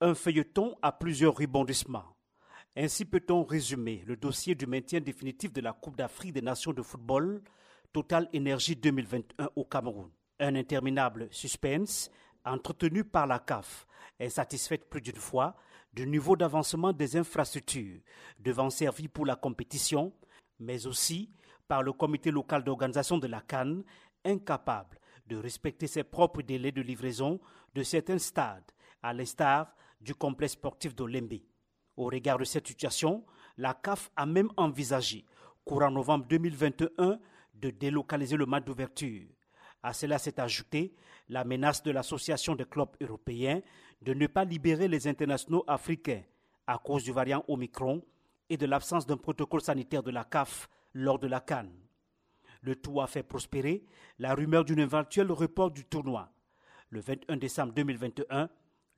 Un feuilleton à plusieurs rebondissements. Ainsi peut-on résumer le dossier du maintien définitif de la Coupe d'Afrique des Nations de football Total Énergie 2021 au Cameroun. Un interminable suspense entretenu par la CAF, insatisfaite plus d'une fois du niveau d'avancement des infrastructures devant servir pour la compétition, mais aussi par le comité local d'organisation de la Cannes, incapable de respecter ses propres délais de livraison de certains stades, à l'instar du complexe sportif d'Olembe. Au regard de cette situation, la CAF a même envisagé, courant novembre 2021, de délocaliser le match d'ouverture. À cela s'est ajouté la menace de l'Association des clubs européens de ne pas libérer les internationaux africains à cause du variant Omicron et de l'absence d'un protocole sanitaire de la CAF lors de la Cannes. Le tout a fait prospérer la rumeur d'un éventuel report du tournoi. Le 21 décembre 2021,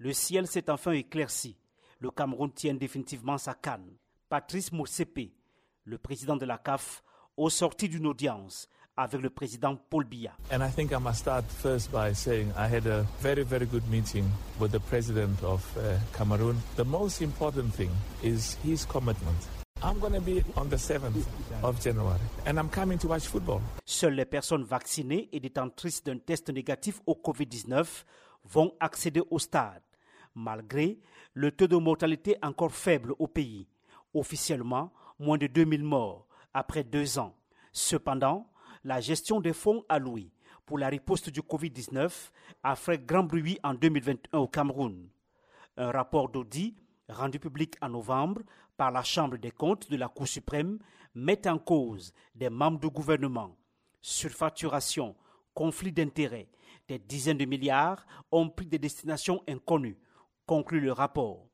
le ciel s'est enfin éclairci le Cameroun tient définitivement sa canne. Patrice Motsepe, le président de la CAF, au sorti d'une audience avec le président Paul Biya. And I think I must start first by saying I had a very, very good meeting with the president of uh, Cameroon. The most important thing is his commitment. I'm going to be on the 7th of January and I'm coming to watch football. Seules les personnes vaccinées et détentrices d'un test négatif au Covid-19 vont accéder au stade malgré le taux de mortalité encore faible au pays. Officiellement, moins de 2000 morts après deux ans. Cependant, la gestion des fonds alloués pour la riposte du Covid-19 a fait grand bruit en 2021 au Cameroun. Un rapport d'audit rendu public en novembre par la Chambre des comptes de la Cour suprême met en cause des membres du gouvernement, surfacturation, conflit d'intérêts. Des dizaines de milliards ont pris des destinations inconnues conclut le rapport.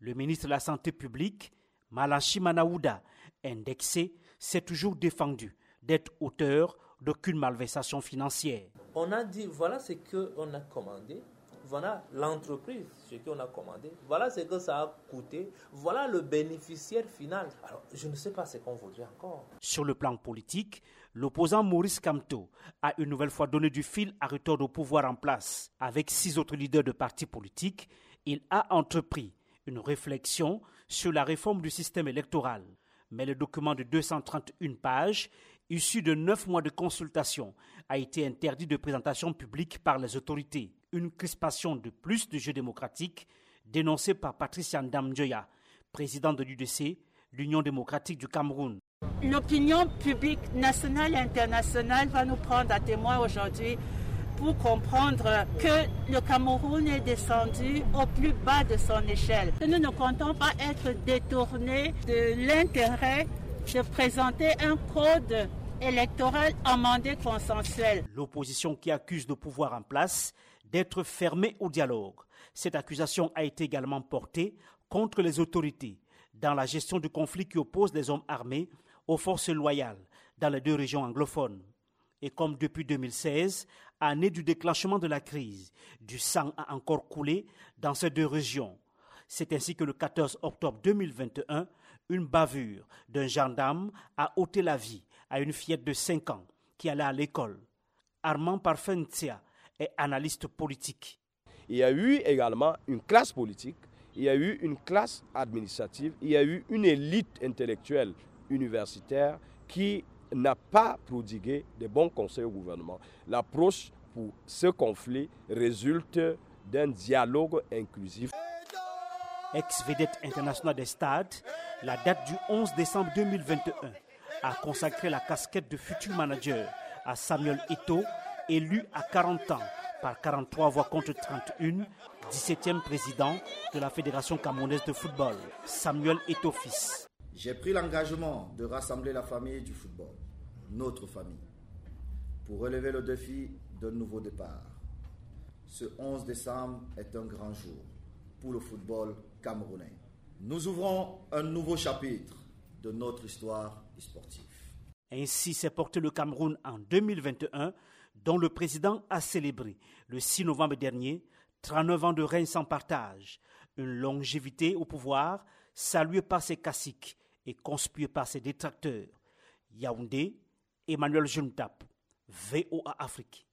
Le ministre de la Santé publique, Malachi Manaouda, indexé, s'est toujours défendu d'être auteur d'aucune malversation financière. On a dit voilà ce qu'on a commandé, voilà l'entreprise, ce qu'on a commandé, voilà ce que ça a coûté, voilà le bénéficiaire final. Alors, je ne sais pas ce qu'on voudrait encore. Sur le plan politique, l'opposant Maurice Kamto a une nouvelle fois donné du fil à retordre au pouvoir en place. Avec six autres leaders de partis politiques, il a entrepris une réflexion sur la réforme du système électoral. Mais le document de 231 pages, issu de neuf mois de consultation, a été interdit de présentation publique par les autorités. Une crispation de plus de jeu démocratique dénoncée par Patricia Ndamjoya, président de l'UDC, l'Union démocratique du Cameroun. L'opinion publique nationale et internationale va nous prendre à témoin aujourd'hui pour comprendre que le Cameroun est descendu au plus bas de son échelle. Nous ne comptons pas être détournés de l'intérêt de présenter un code électoral amendé consensuel. L'opposition qui accuse le pouvoir en place d'être fermée au dialogue. Cette accusation a été également portée contre les autorités dans la gestion du conflit qui oppose les hommes armés aux forces loyales dans les deux régions anglophones. Et comme depuis 2016, année du déclenchement de la crise, du sang a encore coulé dans ces deux régions. C'est ainsi que le 14 octobre 2021, une bavure d'un gendarme a ôté la vie à une fillette de 5 ans qui allait à l'école. Armand Parfentia est analyste politique. Il y a eu également une classe politique, il y a eu une classe administrative, il y a eu une élite intellectuelle universitaire qui n'a pas prodigué de bons conseils au gouvernement. L'approche pour ce conflit résulte d'un dialogue inclusif. Ex-vedette internationale des stades, la date du 11 décembre 2021 a consacré la casquette de futur manager à Samuel Eto, élu à 40 ans par 43 voix contre 31, 17e président de la Fédération camerounaise de football, Samuel Eto fils. J'ai pris l'engagement de rassembler la famille du football, notre famille, pour relever le défi d'un nouveau départ. Ce 11 décembre est un grand jour pour le football camerounais. Nous ouvrons un nouveau chapitre de notre histoire sportive. Ainsi s'est porté le Cameroun en 2021, dont le président a célébré le 6 novembre dernier 39 ans de règne sans partage, une longévité au pouvoir saluée par ses caciques et conspuée par ses détracteurs. Yaoundé, Emmanuel Juntap, VOA Afrique.